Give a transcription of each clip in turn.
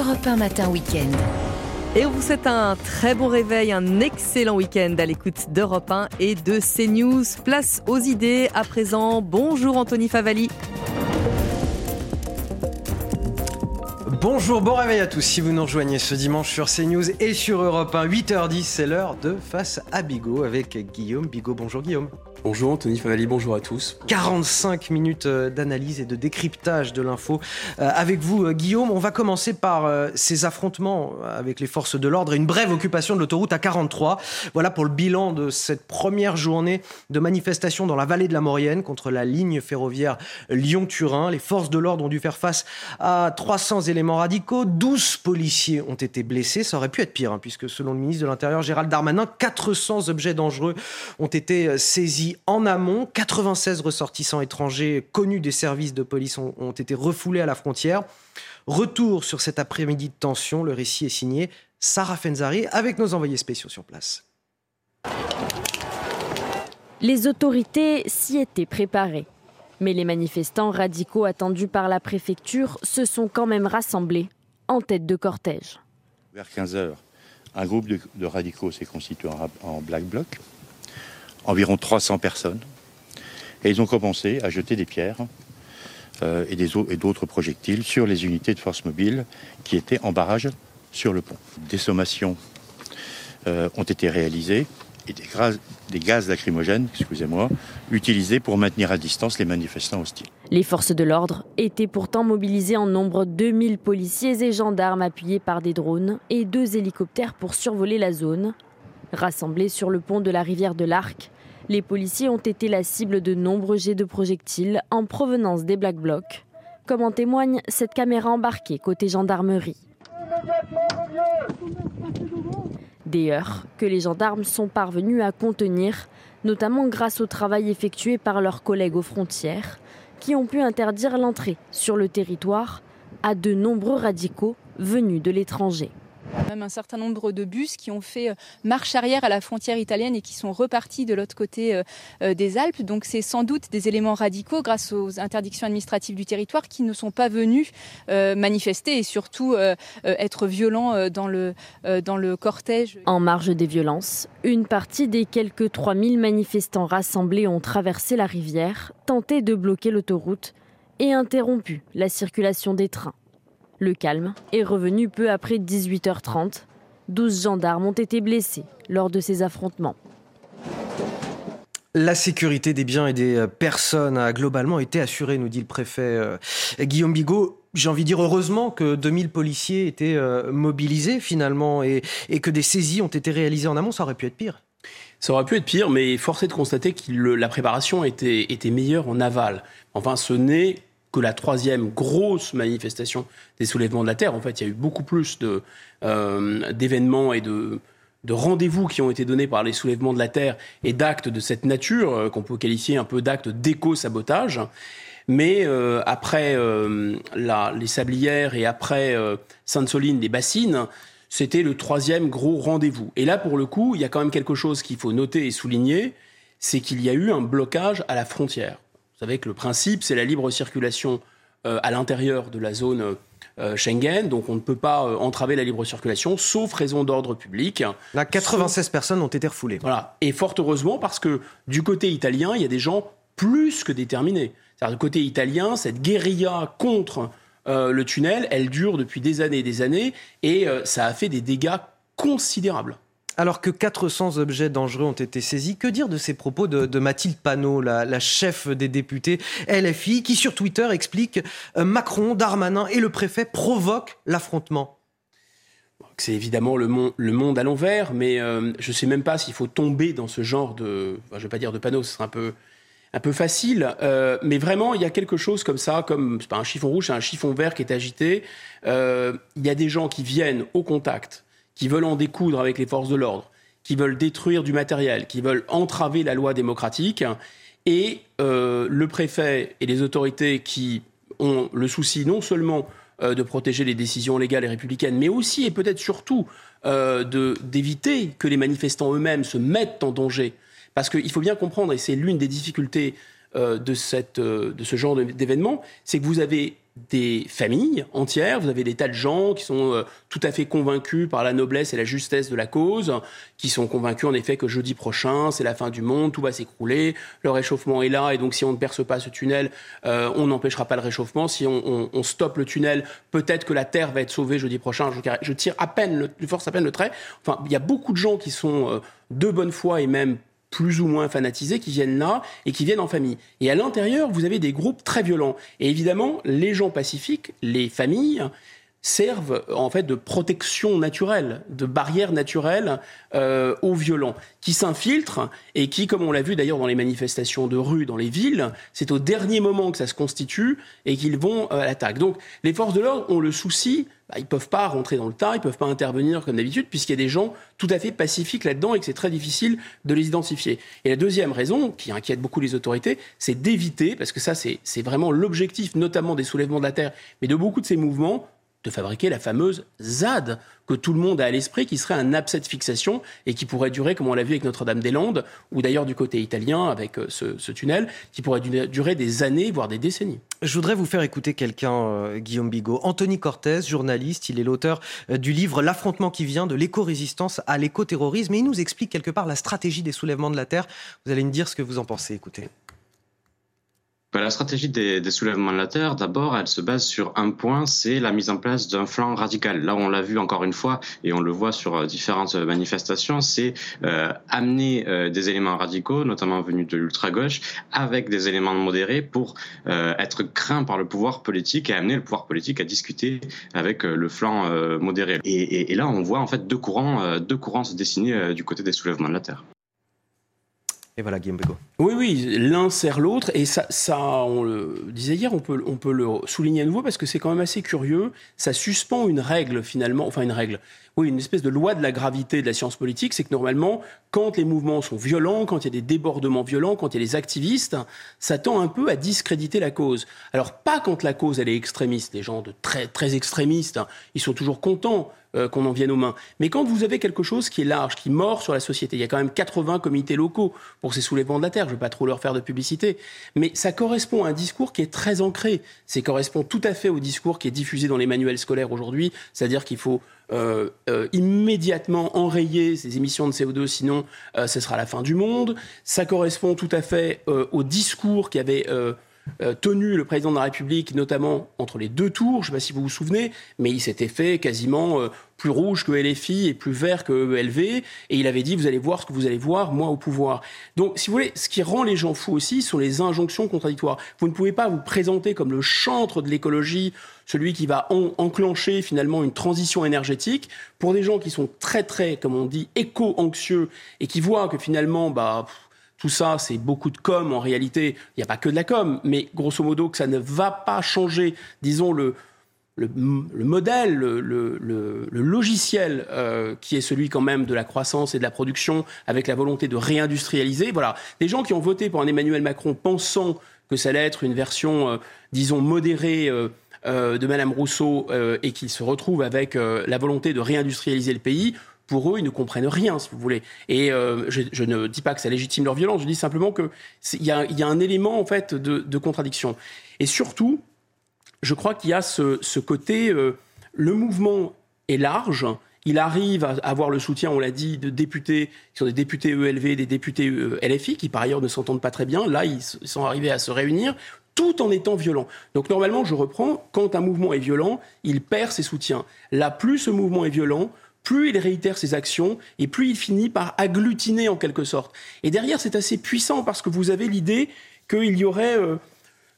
Europe 1 Matin Week-end. Et on vous souhaite un très bon réveil, un excellent week-end à l'écoute d'Europe 1 et de CNews. Place aux idées à présent. Bonjour Anthony Favali. Bonjour, bon réveil à tous. Si vous nous rejoignez ce dimanche sur CNews et sur Europe 1, 8h10, c'est l'heure de Face à Bigot avec Guillaume Bigot. Bonjour Guillaume. Bonjour Anthony Favali, bonjour à tous. 45 minutes euh, d'analyse et de décryptage de l'info euh, avec vous euh, Guillaume. On va commencer par ces affrontements avec les forces de l'ordre et une brève occupation de l'autoroute A43. Voilà pour le bilan de cette première journée de manifestation dans la vallée de la Maurienne contre la ligne ferroviaire Lyon-Turin. Les forces de l'ordre ont dû faire face à 300 éléments radicaux. 12 policiers ont été blessés. Ça aurait pu être pire hein, puisque selon le ministre de l'Intérieur Gérald Darmanin, 400 objets dangereux ont été saisis en amont. 96 ressortissants étrangers connus des services de police ont, été refoulés à la frontière. Retour sur cet après-midi de tension. Le récit est signé Sarah Fenzari avec nos envoyés spéciaux sur place. Les autorités s'y étaient préparées. Mais les manifestants radicaux attendus par la préfecture se sont quand même rassemblés en tête de cortège. Vers 15 h un groupe de, radicaux s'est constitué en black bloc environ 300 personnes. Et ils ont commencé à jeter des pierres euh, et d'autres projectiles sur les unités de force mobile qui étaient en barrage sur le pont. Des sommations euh, ont été réalisées et des, des gaz lacrymogènes, excusez-moi, utilisés pour maintenir à distance les manifestants hostiles. Les forces de l'ordre étaient pourtant mobilisées en nombre 2000 policiers et gendarmes appuyés par des drones et deux hélicoptères pour survoler la zone. Rassemblés sur le pont de la rivière de l'Arc, les policiers ont été la cible de nombreux jets de projectiles en provenance des Black Blocs, comme en témoigne cette caméra embarquée côté gendarmerie. Des heurts que les gendarmes sont parvenus à contenir, notamment grâce au travail effectué par leurs collègues aux frontières, qui ont pu interdire l'entrée sur le territoire à de nombreux radicaux venus de l'étranger. Même un certain nombre de bus qui ont fait euh, marche arrière à la frontière italienne et qui sont repartis de l'autre côté euh, euh, des Alpes. Donc c'est sans doute des éléments radicaux grâce aux interdictions administratives du territoire qui ne sont pas venus manifester et surtout être violents dans le, dans le cortège. En marge des violences, une partie des quelques 3000 manifestants rassemblés ont traversé la rivière, tenté de bloquer l'autoroute et interrompu la circulation des trains. Le calme est revenu peu après 18h30. 12 gendarmes ont été blessés lors de ces affrontements. La sécurité des biens et des euh, personnes a globalement été assurée, nous dit le préfet euh, Guillaume Bigot. J'ai envie de dire heureusement que 2000 policiers étaient euh, mobilisés finalement et, que des saisies ont été réalisées en amont. Ça aurait pu être pire. Ça aurait pu être pire, mais force est de constater que la préparation était, était meilleure en aval. Enfin, ce n'est que la troisième grosse manifestation des soulèvements de la Terre. En fait, il y a eu beaucoup plus euh, d'événements et de, rendez-vous qui ont été donnés par les soulèvements de la Terre et d'actes de cette nature, euh, qu'on peut qualifier un peu d'actes d'éco-sabotage. Mais euh, après les Sablières et après Sainte-Soline, des Bassines, c'était le troisième gros rendez-vous. Et là, pour le coup, il y a quand même quelque chose qu'il faut noter et souligner, c'est qu'il y a eu un blocage à la frontière. Vous savez que le principe, c'est la libre circulation euh, à l'intérieur de la zone euh, Schengen, donc on ne peut pas euh, entraver la libre circulation, sauf raison d'ordre public. Là, 96 personnes ont été refoulées. Voilà, et fort heureusement parce que du côté italien, il y a des gens plus que déterminés. C'est-à-dire du côté italien, cette guérilla contre le tunnel, elle dure depuis des années et des années, et ça a fait des dégâts considérables. Alors que 400 objets dangereux ont été saisis, que dire de ces propos de, Mathilde Panot, la, chef des députés LFI, qui sur Twitter explique euh, Macron, Darmanin et le préfet provoquent l'affrontement? C'est évidemment le, monde, à l'envers, mais euh, je ne sais même pas s'il faut tomber dans ce genre de, je ne vais pas dire de panneau, ce serait un peu, facile, euh, mais vraiment, il y a quelque chose comme ça, comme pas un chiffon rouge, c'est un chiffon vert qui est agité. il y a des gens qui viennent au contact qui veulent en découdre avec les forces de l'ordre, qui veulent détruire du matériel, qui veulent entraver la loi démocratique, et euh, le préfet et les autorités qui ont le souci non seulement euh, de protéger les décisions légales et républicaines, mais aussi et peut-être surtout euh, d'éviter que les manifestants eux-mêmes se mettent en danger. Parce qu'il faut bien comprendre, et c'est l'une des difficultés de, cette, de ce genre d'événement, c'est que vous avez des familles entières, vous avez des tas de gens qui sont euh, tout à fait convaincus par la noblesse et la justesse de la cause, qui sont convaincus en effet que jeudi prochain, c'est la fin du monde, tout va s'écrouler, le réchauffement est là, et donc si on ne perce pas ce tunnel, euh, on n'empêchera pas le réchauffement. Si on, stoppe le tunnel, peut-être que la Terre va être sauvée jeudi prochain. Je, je tire à peine, je force à peine le trait. Enfin, il y a beaucoup de gens qui sont euh, de bonne foi et même plus ou moins fanatisés qui viennent là et qui viennent en famille. Et à l'intérieur, vous avez des groupes très violents. Et évidemment, les gens pacifiques, les familles, servent en fait de protection naturelle, de barrière naturelle euh, aux violents, qui s'infiltrent et qui, comme on l'a vu d'ailleurs dans les manifestations de rue, dans les villes, c'est au dernier moment que ça se constitue et qu'ils vont euh, à l'attaque. Donc les forces de l'ordre ont le souci, bah, ils ne peuvent pas rentrer dans le tas, ils ne peuvent pas intervenir comme d'habitude, puisqu'il y a des gens tout à fait pacifiques là-dedans et que c'est très difficile de les identifier. Et la deuxième raison, qui inquiète beaucoup les autorités, c'est d'éviter, parce que ça c'est vraiment l'objectif notamment des soulèvements de la Terre, mais de beaucoup de ces mouvements, de fabriquer la fameuse ZAD que tout le monde a à l'esprit, qui serait un abcès de fixation et qui pourrait durer, comme on l'a vu avec Notre-Dame-des-Landes, ou d'ailleurs du côté italien avec euh, ce, tunnel, qui pourrait durer des années, voire des décennies. Je voudrais vous faire écouter quelqu'un, euh, Guillaume Bigot. Anthony Cortez, journaliste, il est l'auteur euh, du livre L'affrontement qui vient de l'éco-résistance à l'éco-terrorisme et il nous explique quelque part la stratégie des soulèvements de la Terre. Vous allez me dire ce que vous en pensez, écoutez. Bah, la stratégie des, soulèvements de la terre, d'abord, elle se base sur un point, c'est la mise en place d'un flanc radical. Là, on l'a vu encore une fois, et on le voit sur euh, différentes manifestations, c'est euh, amener euh, des éléments radicaux, notamment venus de l'ultra-gauche, avec des éléments modérés pour être craint par le pouvoir politique et amener le pouvoir politique à discuter avec le flanc modéré. Et, là, on voit en fait deux courants se dessiner du côté des soulèvements de la terre. Oui, oui, l'un sert l'autre. Et ça, ça, on le disait hier, on peut, on peut le souligner à nouveau parce que c'est quand même assez curieux. Ça suspend une règle, finalement, enfin une règle, oui, une espèce de loi de la gravité de la science politique. C'est que normalement, quand les mouvements sont violents, quand il y a des débordements violents, quand il y a des activistes, ça tend un peu à discréditer la cause. Alors, pas quand la cause, elle est extrémiste. Les gens de très, très extrémistes, ils sont toujours contents euh, qu'on en vienne aux mains. Mais quand vous avez quelque chose qui est large, qui mord sur la société, il y a quand même 80 comités locaux pour ces soulèvements de la terre, je ne vais pas trop leur faire de publicité, mais ça correspond à un discours qui est très ancré. Ça correspond tout à fait au discours qui est diffusé dans les manuels scolaires aujourd'hui, c'est-à-dire qu'il faut euh, euh, immédiatement enrayer ces émissions de CO2, sinon ce sera la fin du monde. Ça correspond tout à fait au discours qui avait tenu le président de la République, notamment entre les deux tours, je ne sais pas si vous vous souvenez, mais il s'était fait quasiment euh, plus rouge que LFI et plus vert que ELV, et il avait dit, vous allez voir ce que vous allez voir, moi au pouvoir. Donc, si vous voulez, ce qui rend les gens fous aussi sont les injonctions contradictoires. Vous ne pouvez pas vous présenter comme le chantre de l'écologie, celui qui va enclencher finalement une transition énergétique, pour des gens qui sont très, très, comme on dit, éco-anxieux, et qui voient que finalement, bah... Tout ça, c'est beaucoup de com. En réalité, il n'y a pas que de la com, mais grosso modo, que ça ne va pas changer, disons, le, le, modèle, le, logiciel euh, qui est celui quand même de la croissance et de la production avec la volonté de réindustrialiser. Voilà, des gens qui ont voté pour un Emmanuel Macron pensant que ça allait être une version, euh, disons, modérée euh, de Madame Rousseau et qu'ils se retrouvent avec la volonté de réindustrialiser le pays pour eux, ils ne comprennent rien, si vous voulez. Et euh, je, ne dis pas que ça légitime leur violence, je dis simplement qu'il y, a, y a un élément, en fait, de, contradiction. Et surtout, je crois qu'il y a ce, côté, euh, le mouvement est large, il arrive à avoir le soutien, on l'a dit, de députés qui sont des députés ELV, des députés euh, LFI, qui par ailleurs ne s'entendent pas très bien. Là, ils sont arrivés à se réunir tout en étant violents. Donc normalement, je reprends, quand un mouvement est violent, il perd ses soutiens. Là, plus ce mouvement est violent, plus il réitère ses actions et plus il finit par agglutiner en quelque sorte. Et derrière, c'est assez puissant parce que vous avez l'idée qu'il y aurait euh,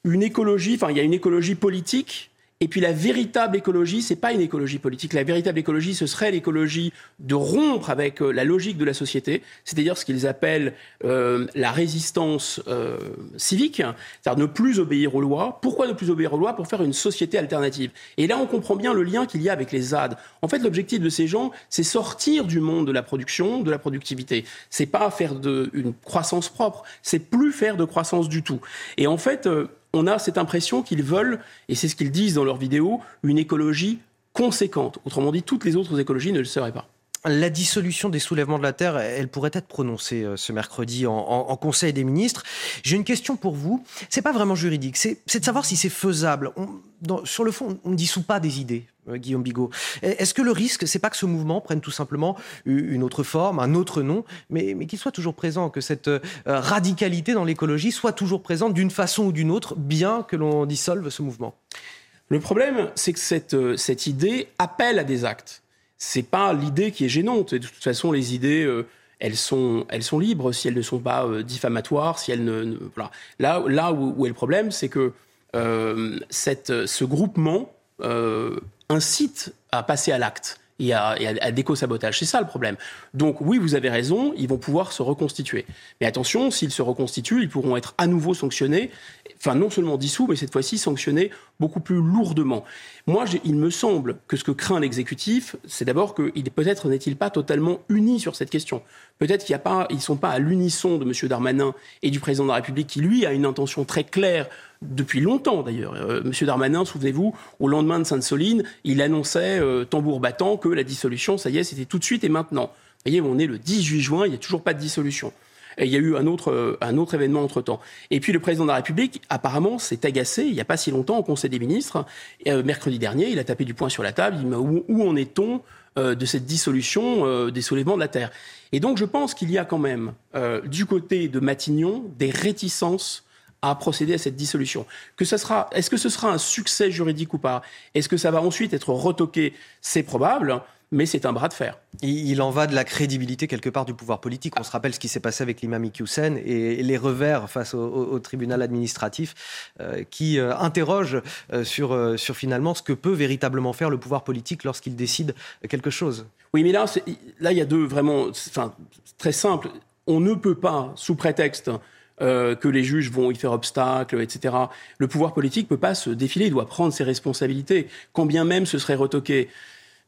une écologie, enfin il y a une écologie politique et puis la véritable écologie, c'est pas une écologie politique. La véritable écologie, ce serait l'écologie de rompre avec euh, la logique de la société, c'est-à-dire ce qu'ils appellent euh, la résistance euh, civique, c'est-à-dire ne plus obéir aux lois. Pourquoi ne plus obéir aux lois? Pour faire une société alternative. Et là, on comprend bien le lien qu'il y a avec les ZAD. En fait, l'objectif de ces gens, c'est sortir du monde de la production, de la productivité. C'est pas faire de, une croissance propre, c'est plus faire de croissance du tout. Et en fait, on a cette impression qu'ils veulent, et c'est ce qu'ils disent dans leurs vidéos, une écologie conséquente. Autrement dit, toutes les autres écologies ne le seraient pas. la dissolution des soulèvements de la Terre, elle pourrait être prononcée euh, ce mercredi en, Conseil des ministres. J'ai une question pour vous. C'est pas vraiment juridique, c'est de savoir si c'est faisable. sur le fond, on ne dissout pas des idées. Euh, Guillaume Bigot. Est-ce que le risque, c'est pas que ce mouvement prenne tout simplement une autre forme, un autre nom, mais, mais qu'il soit toujours présent, que cette euh, radicalité dans l'écologie soit toujours présente d'une façon ou d'une autre, bien que l'on dissolve ce mouvement? Le problème, c'est que cette, euh, cette idée appelle à des actes. C'est pas l'idée qui est gênante. de toute façon, les idées, elles sont, elles sont libres si elles ne sont pas diffamatoires, si elles ne, voilà. Là, là où, est le problème, c'est que cette, ce groupement incite à passer à l'acte et à, déco-sabotage. C'est ça le problème. Donc oui, vous avez raison, ils vont pouvoir se reconstituer. Mais attention, s'ils se reconstituent, ils pourront être à nouveau sanctionnés, enfin non seulement dissous, mais cette fois-ci sanctionnés beaucoup plus lourdement. Moi, il me semble que ce que craint l'exécutif, c'est d'abord qu'il peut-être n'est-il pas totalement uni sur cette question. Peut-être qu'ils ne sont pas à l'unisson de M. Darmanin et du président de la République, qui lui a une intention très claire depuis longtemps d'ailleurs. Euh, Monsieur Darmanin, souvenez-vous, au lendemain de Sainte-Soline, il annonçait euh, tambour battant que la dissolution, ça y est, c'était tout de suite et maintenant. Vous voyez, on est le 18 juin, il n'y a toujours pas de dissolution. Et il y a eu un autre, euh, un autre événement entre-temps. Et puis le président de la République, apparemment, s'est agacé, il n'y a pas si longtemps, au Conseil des ministres. mercredi dernier, il a tapé du poing sur la table, il dit où, où en est-on de cette dissolution des soulèvements de la Terre? Et donc je pense qu'il y a quand même, du côté de Matignon, des réticences à procéder à cette dissolution. Que ça sera, est-ce que ce sera un succès juridique ou pas? Est-ce que ça va ensuite être retoqué? C'est probable mais c'est un bras de fer. Il en va de la crédibilité quelque part du pouvoir politique. On se rappelle ce qui s'est passé avec l'imam Iqiyoussen et les revers face au, tribunal administratif euh, qui euh, interroge euh, sur, sur finalement ce que peut véritablement faire le pouvoir politique lorsqu'il décide quelque chose. Oui, mais là, là il y a deux vraiment, enfin, très simple. On ne peut pas, sous prétexte euh, que les juges vont y faire obstacle, etc. Le pouvoir politique ne peut pas se défiler, il doit prendre ses responsabilités, quand bien même ce serait retoqué.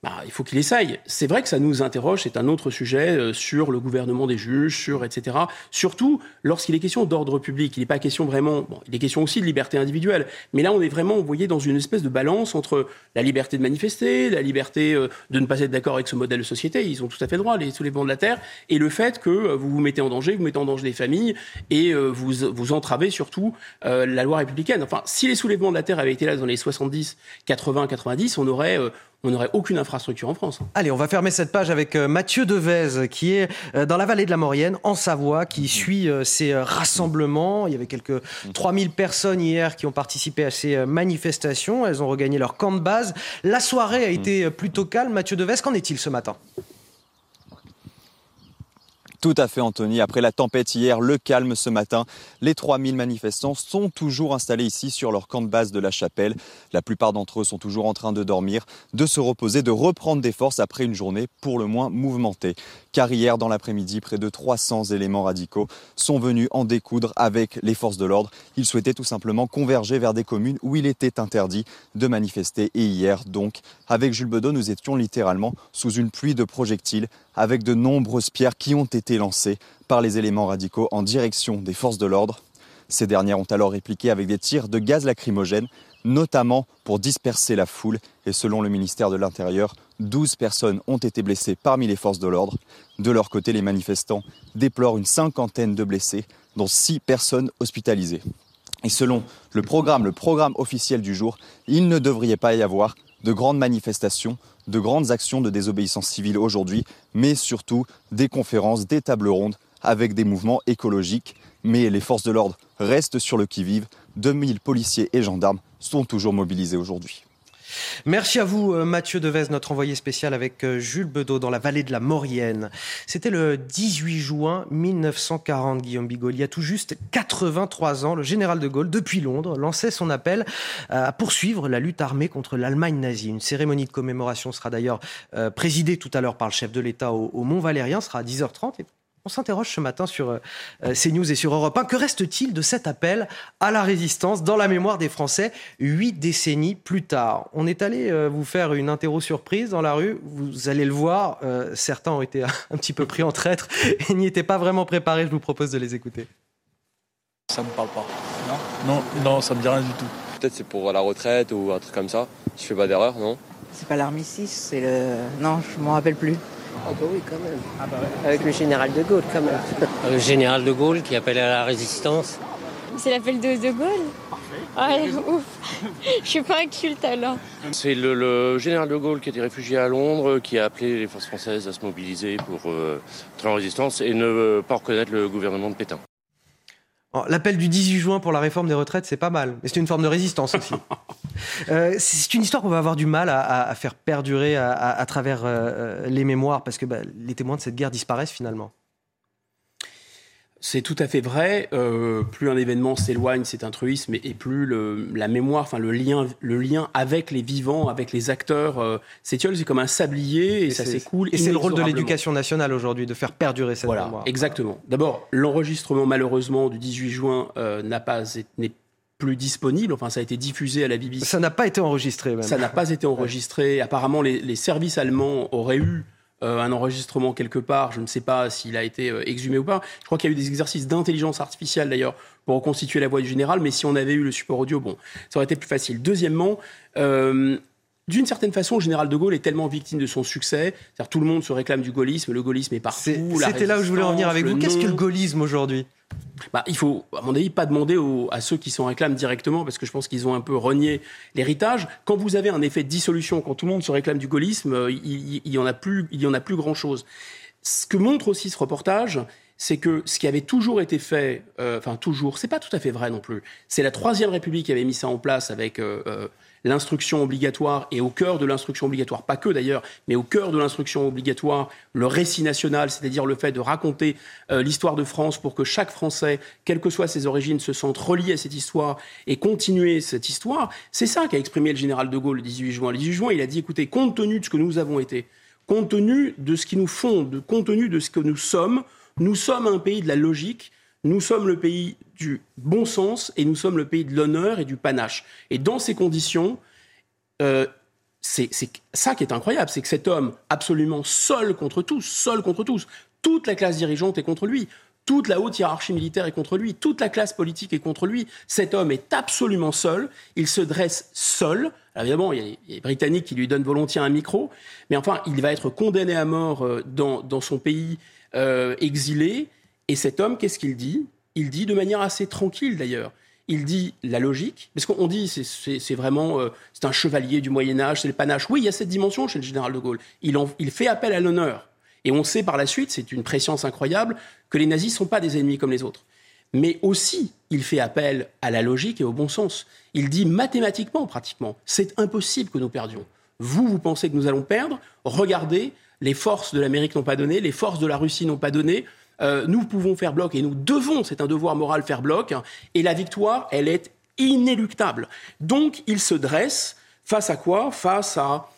Bah, il faut qu'il essaye. C'est vrai que ça nous interroge, c'est un autre sujet euh, sur le gouvernement des juges, sur etc. Surtout lorsqu'il est question d'ordre public. Il n'est pas question vraiment. Bon, il est question aussi de liberté individuelle. Mais là, on est vraiment, vous voyez, dans une espèce de balance entre la liberté de manifester, la liberté euh, de ne pas être d'accord avec ce modèle de société. Ils ont tout à fait droit, les soulèvements de la terre, et le fait que euh, vous vous mettez en danger, vous mettez en danger les familles et vous vous entravez surtout la loi républicaine. Enfin, si les soulèvements de la terre avaient été là dans les 70, 80, 90, on aurait on n'aurait aucune infrastructure en France. Hein. Allez, on va fermer cette page avec euh, Mathieu Devez, qui est euh, dans la vallée de la Maurienne, en Savoie, qui suit euh, ces rassemblements. Il y avait quelques 3000 personnes hier qui ont participé à ces manifestations. Elles ont regagné leur camp de base. La soirée a été plutôt calme. Mathieu Devez, qu'en est-il ce matin? Tout à fait, Anthony. Après la tempête hier, le calme ce matin, les 3000 manifestants sont toujours installés ici sur leur camp de base de la chapelle. La plupart d'entre eux sont toujours en train de dormir, de se reposer, de reprendre des forces après une journée pour le moins mouvementée. Car hier, dans l'après-midi, près de 300 éléments radicaux sont venus en découdre avec les forces de l'ordre. Ils souhaitaient tout simplement converger vers des communes où il était interdit de manifester. Et hier, donc, avec Jules Bedeau, nous étions littéralement sous une pluie de projectiles avec de nombreuses pierres qui ont été lancées par les éléments radicaux en direction des forces de l'ordre. Ces dernières ont alors répliqué avec des tirs de gaz lacrymogène, notamment pour disperser la foule. Et selon le ministère de l'Intérieur, 12 personnes ont été blessées parmi les forces de l'ordre. De leur côté, les manifestants déplorent une cinquantaine de blessés, dont 6 personnes hospitalisées. Et selon le programme, le programme officiel du jour, il ne devrait pas y avoir de grandes manifestations, de grandes actions de désobéissance civile aujourd'hui, mais surtout des conférences, des tables rondes avec des mouvements écologiques. Mais les forces de l'ordre restent sur le qui-vive. 2000 policiers et gendarmes sont toujours mobilisés aujourd'hui. Merci à vous, euh, Mathieu Devez, notre envoyé spécial avec euh, Jules Bedeau dans la vallée de la Maurienne. C'était le 18 juin 1940, Guillaume Bigot. Il y a tout juste 83 ans, le général de Gaulle, depuis Londres, lançait son appel à poursuivre la lutte armée contre l'Allemagne nazie. Une cérémonie de commémoration sera d'ailleurs euh, présidée tout à l'heure par le chef de l'État au, Mont-Valérien, sera à 10h30. Et on s'interroge ce matin sur euh, euh, CNews et sur Europe 1. Que reste-t-il de cet appel à la résistance dans la mémoire des Français huit décennies plus tard? On est allé euh, vous faire une interro surprise dans la rue. Vous allez le voir, certains ont été un petit peu pris en traître et n'y étaient pas vraiment préparés. Je vous propose de les écouter. Ça me parle pas. Non? Non, non ça me dit rien du tout. Peut-être c'est pour la retraite ou un truc comme ça. Je fais pas d'erreur, non? C'est pas l'armistice, c'est le. Non, je m'en rappelle plus. Ah bah oui, quand même. Ah bah Avec le général de Gaulle, quand même. Le général de Gaulle qui appelle à la résistance. C'est l'appel de De Gaulle Ouais, ouf. Je suis pas un culte alors. C'est le, général de Gaulle qui était réfugié à Londres, qui a appelé les forces françaises à se mobiliser pour euh, en résistance et ne pas reconnaître le gouvernement de Pétain. L'appel du 18 juin pour la réforme des retraites, c'est pas mal. Mais c'est une forme de résistance aussi. Euh, c'est une histoire qu'on va avoir du mal à, faire perdurer à, travers euh, les mémoires, parce que bah, les témoins de cette guerre disparaissent finalement. C'est tout à fait vrai. Euh, plus un événement s'éloigne, c'est un truisme, et, plus la mémoire, enfin le lien, le lien avec les vivants, avec les acteurs euh, s'étiole. C'est comme un sablier et, ça s'écoule. Et c'est le rôle de l'éducation nationale aujourd'hui de faire perdurer cette voilà, mémoire. Exactement. D'abord, l'enregistrement malheureusement du 18 juin euh, n'a pas n'est plus disponible. Enfin, ça a été diffusé à la BBC. Ça n'a pas été enregistré. Même. Ça n'a pas été enregistré. Apparemment, les, les services allemands auraient eu euh, un enregistrement quelque part. Je ne sais pas s'il a été euh, exhumé ou pas. Je crois qu'il y a eu des exercices d'intelligence artificielle d'ailleurs pour reconstituer la voix du général, mais si on avait eu le support audio, bon, ça aurait été plus facile. Deuxièmement, euh, d'une certaine façon, le général de Gaulle est tellement victime de son succès. C'est-à-dire tout le monde se réclame du gaullisme, le gaullisme est partout. C'était là où je voulais en venir avec vous. Qu'est-ce que le gaullisme aujourd'hui? Bah, il faut, à mon avis, pas demander à ceux qui s'en réclament directement, parce que je pense qu'ils ont un peu renié l'héritage. Quand vous avez un effet de dissolution, quand tout le monde se réclame du gaullisme, euh, il, il y en a plus, il y en a plus grand-chose. Ce que montre aussi ce reportage, c'est que ce qui avait toujours été fait, euh, enfin toujours, c'est pas tout à fait vrai non plus. C'est la Troisième République qui avait mis ça en place avec euh, l'instruction obligatoire et au cœur de l'instruction obligatoire, pas que d'ailleurs, mais au cœur de l'instruction obligatoire, le récit national, c'est-à-dire le fait de raconter euh, l'histoire de France pour que chaque Français, quelles que soient ses origines, se sente relié à cette histoire et continuer cette histoire, c'est ça qu'a exprimé le général de Gaulle le 18 juin. Le 18 juin, il a dit, écoutez, compte tenu de ce que nous avons été, compte tenu de ce qui nous fonde, compte tenu de ce que nous sommes, nous sommes un pays de la logique, nous sommes le pays du bon sens et nous sommes le pays de l'honneur et du panache. Et dans ces conditions, euh, c'est ça qui est incroyable, c'est que cet homme, absolument seul contre tous, seul contre tous, toute la classe dirigeante est contre lui, toute la haute hiérarchie militaire est contre lui, toute la classe politique est contre lui. Cet homme est absolument seul, il se dresse seul. Évidemment, il y, a les Britanniques qui lui donnent volontiers un micro, mais enfin, il va être condamné à mort euh, dans, son pays euh, exilé. Et cet homme, qu'est-ce qu'il dit? Il dit de manière assez tranquille d'ailleurs. Il dit la logique, parce qu'on dit c'est vraiment euh, c'est un chevalier du Moyen Âge, c'est le panache. Oui, il y a cette dimension chez le général de Gaulle. Il, il fait appel à l'honneur. Et on sait par la suite, c'est une préscience incroyable, que les nazis ne sont pas des ennemis comme les autres. Mais aussi, il fait appel à la logique et au bon sens. Il dit mathématiquement, pratiquement, c'est impossible que nous perdions. Vous, vous pensez que nous allons perdre? Regardez, les forces de l'Amérique n'ont pas donné, les forces de la Russie n'ont pas donné, euh, nous pouvons faire bloc et nous devons, c'est un devoir moral, faire bloc. Et la victoire, elle est inéluctable. Donc, il se dresse face à quoi? Face à,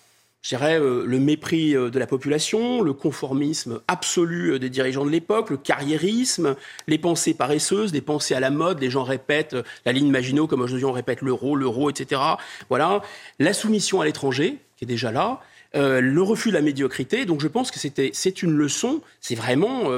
je dirais, euh, le mépris euh, de la population, le conformisme absolu des dirigeants de l'époque, le carriérisme, les pensées paresseuses, les pensées à la mode. Les gens répètent la ligne Maginot, comme aujourd'hui on répète l'euro, l'euro, etc. Voilà. La soumission à l'étranger, qui est déjà là. le refus de la médiocrité. Donc je pense que c'est une leçon, c'est vraiment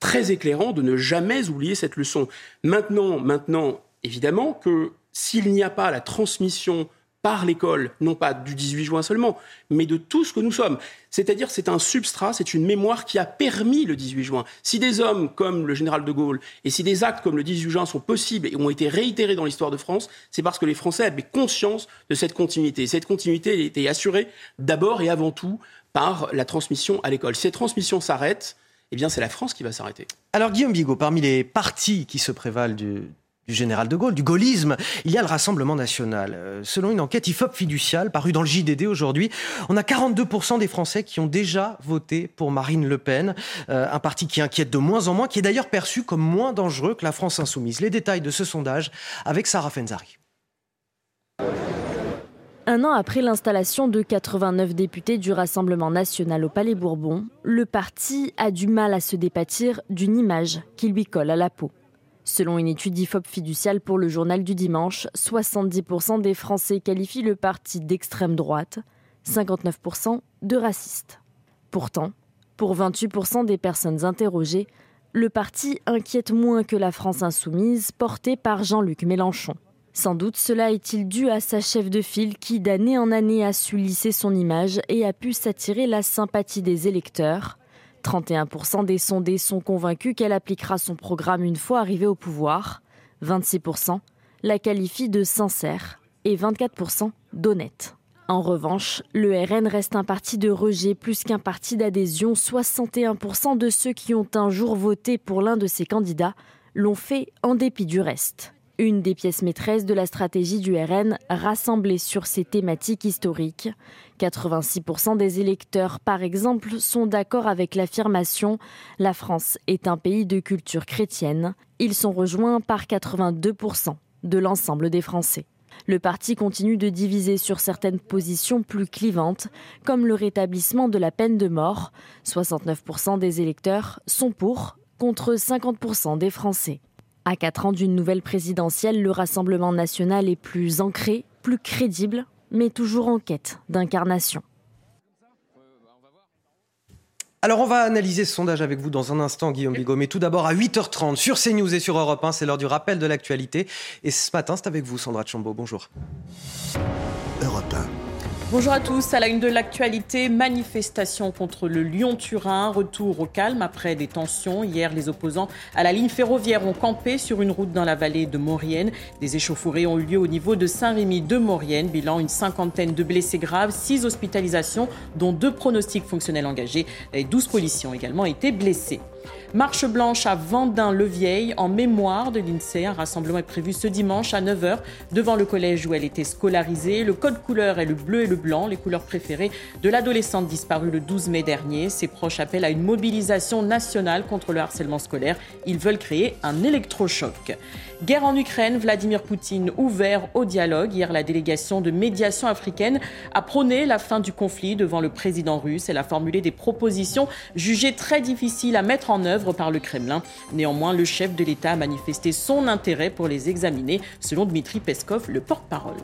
très éclairant de ne jamais oublier cette leçon. Maintenant, maintenant, évidemment que s'il n'y a pas la transmission par l'école, non pas du 18 juin seulement, mais de tout ce que nous sommes. C'est-à-dire c'est un substrat, c'est une mémoire qui a permis le 18 juin. Si des hommes comme le général de Gaulle et si des actes comme le 18 juin sont possibles et ont été réitérés dans l'histoire de France, c'est parce que les Français avaient conscience de cette continuité. Cette continuité était assurée d'abord et avant tout par la transmission à l'école. Si cette transmission s'arrête, eh bien c'est la France qui va s'arrêter. Alors Guillaume Bigot, parmi les partis qui se prévalent du, général de Gaulle, du gaullisme, il y a le Rassemblement national. Euh, selon une enquête IFOP fiduciale parue dans le JDD aujourd'hui, on a 42% des Français qui ont déjà voté pour Marine Le Pen, euh, un parti qui inquiète de moins en moins, qui est d'ailleurs perçu comme moins dangereux que la France insoumise. Les détails de ce sondage avec Sarah Fenzari. Un an après l'installation de 89 députés du Rassemblement national au Palais Bourbon, le parti a du mal à se dépatir d'une image qui lui colle à la peau. Selon une étude IFOP fiduciale pour le journal du dimanche, 70% des Français qualifient le parti d'extrême droite, 59% de raciste. Pourtant, pour 28% des personnes interrogées, le parti inquiète moins que la France insoumise portée par Jean-Luc Mélenchon. Sans doute cela est-il dû à sa chef de file qui d'année en année a su lisser son image et a pu s'attirer la sympathie des électeurs. 31% des sondés sont convaincus qu'elle appliquera son programme une fois arrivée au pouvoir. 26% la qualifient de sincère et 24% d'honnête. En revanche, le RN reste un parti de rejet plus qu'un parti d'adhésion. 61% de ceux qui ont un jour voté pour l'un de ses candidats l'ont fait en dépit du reste. Une des pièces maîtresses de la stratégie du RN rassemblée sur ces thématiques historiques. 86% des électeurs, par exemple, sont d'accord avec l'affirmation La France est un pays de culture chrétienne. Ils sont rejoints par 82% de l'ensemble des Français. Le parti continue de diviser sur certaines positions plus clivantes, comme le rétablissement de la peine de mort. 69% des électeurs sont pour, contre 50% des Français. À quatre ans d'une nouvelle présidentielle, le Rassemblement national est plus ancré, plus crédible, mais toujours en quête d'incarnation. Alors on va analyser ce sondage avec vous dans un instant, Guillaume Bigot. Mais tout d'abord à 8h30 sur CNews et sur Europe 1, c'est l'heure du rappel de l'actualité. Et ce matin, c'est avec vous, Sandra Chambaud. Bonjour. Europe 1. Bonjour à tous. À la une de l'actualité, manifestation contre le Lyon-Turin. Retour au calme après des tensions. Hier, les opposants à la ligne ferroviaire ont campé sur une route dans la vallée de Maurienne. Des échauffourées ont eu lieu au niveau de Saint-Rémy de Maurienne. Bilan une cinquantaine de blessés graves, six hospitalisations, dont deux pronostics fonctionnels engagés. Et 12 policiers ont également été blessés. Marche blanche à Vendin-le-Vieil en mémoire de l'INSEE. Un rassemblement est prévu ce dimanche à 9h devant le collège où elle était scolarisée. Le code couleur est le bleu et le blanc, les couleurs préférées de l'adolescente disparue le 12 mai dernier. Ses proches appellent à une mobilisation nationale contre le harcèlement scolaire. Ils veulent créer un électrochoc. Guerre en Ukraine, Vladimir Poutine ouvert au dialogue. Hier, la délégation de médiation africaine a prôné la fin du conflit devant le président russe. Elle a formulé des propositions jugées très difficiles à mettre en œuvre par le Kremlin. Néanmoins, le chef de l'État a manifesté son intérêt pour les examiner, selon Dmitri Peskov, le porte-parole.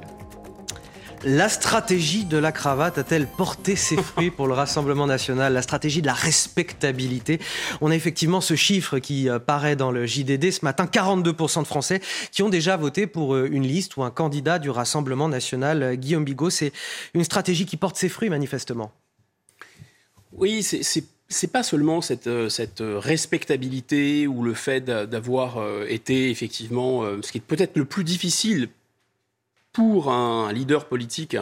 La stratégie de la cravate a-t-elle porté ses fruits pour le Rassemblement national? La stratégie de la respectabilité? On a effectivement ce chiffre qui euh, paraît dans le JDD ce matin. 42% de Français qui ont déjà voté pour euh, une liste ou un candidat du Rassemblement national. Euh, Guillaume Bigot, c'est une stratégie qui porte ses fruits manifestement? Oui, c'est c'est pas seulement cette, cette, respectabilité ou le fait d'avoir été effectivement, ce qui est peut-être le plus difficile pour un leader politique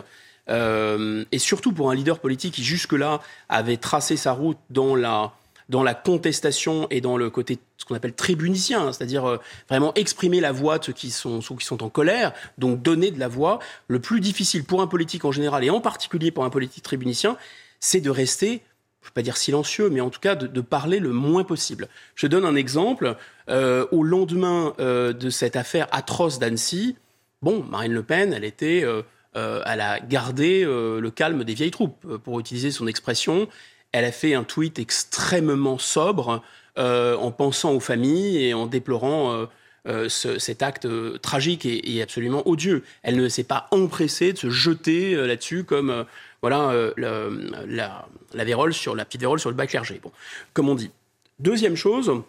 euh, et surtout pour un leader politique qui jusque-là avait tracé sa route dans la dans la contestation et dans le côté ce qu'on appelle tribunicien, c'est-à-dire euh, vraiment exprimer la voix de ceux qui sont, en colère, donc donner de la voix. Le plus difficile pour un politique en général et en particulier pour un politique tribunicien, c'est de rester je ne veux pas dire silencieux, mais en tout cas de, parler le moins possible. Je donne un exemple. Euh, au lendemain de cette affaire atroce d'Annecy, Bon, Marine Le Pen, elle était, euh, euh, elle a gardé euh, le calme des vieilles troupes, pour utiliser son expression. Elle a fait un tweet extrêmement sobre en pensant aux familles et en déplorant cet acte tragique et, absolument odieux. Elle ne s'est pas empressée de se jeter là-dessus comme voilà la, la, vérole sur la petite vérole sur le bas clergé. Bon, comme on dit. Deuxième chose,